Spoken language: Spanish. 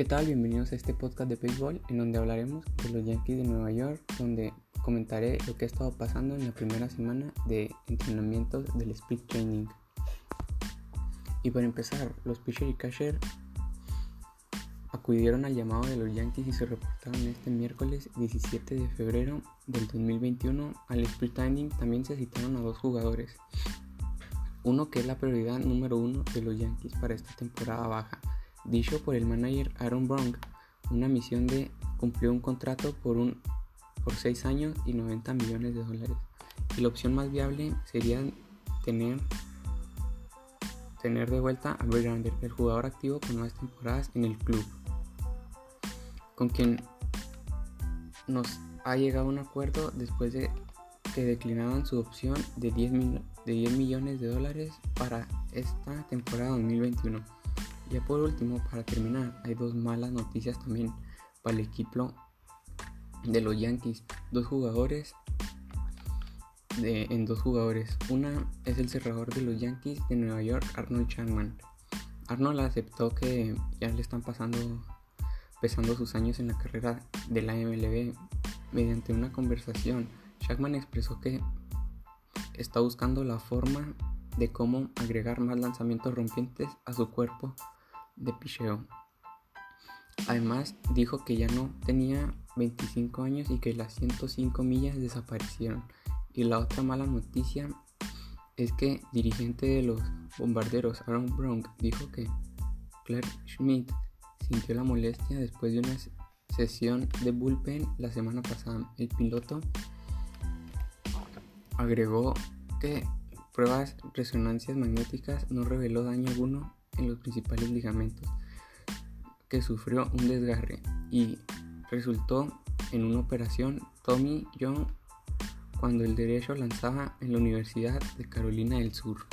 ¿Qué tal? Bienvenidos a este podcast de béisbol en donde hablaremos de los Yankees de Nueva York, donde comentaré lo que ha estado pasando en la primera semana de entrenamientos del speed training. Y para empezar, los pitcher y catcher acudieron al llamado de los Yankees y se reportaron este miércoles 17 de febrero del 2021 al speed training. También se citaron a dos jugadores, uno que es la prioridad número uno de los Yankees para esta temporada baja dicho por el manager Aaron Brown, una misión de cumplir un contrato por, un, por 6 años y 90 millones de dólares. Y la opción más viable sería tener, tener de vuelta a Verlander, el jugador activo con nuevas temporadas en el club, con quien nos ha llegado un acuerdo después de que declinaban su opción de 10, de 10 millones de dólares para esta temporada 2021. Ya por último, para terminar, hay dos malas noticias también para el equipo de los Yankees. Dos jugadores en dos jugadores. Una es el cerrador de los Yankees de Nueva York, Arnold Chapman. Arnold aceptó que ya le están pasando pesando sus años en la carrera de la MLB. Mediante una conversación, Chapman expresó que está buscando la forma de cómo agregar más lanzamientos rompientes a su cuerpo de picheo. Además, dijo que ya no tenía 25 años y que las 105 millas desaparecieron. Y la otra mala noticia es que dirigente de los bombarderos Aaron Brown dijo que Clark Schmidt sintió la molestia después de una sesión de bullpen la semana pasada. El piloto agregó que pruebas resonancias magnéticas no reveló daño alguno en los principales ligamentos, que sufrió un desgarre y resultó en una operación Tommy John cuando el derecho lanzaba en la Universidad de Carolina del Sur.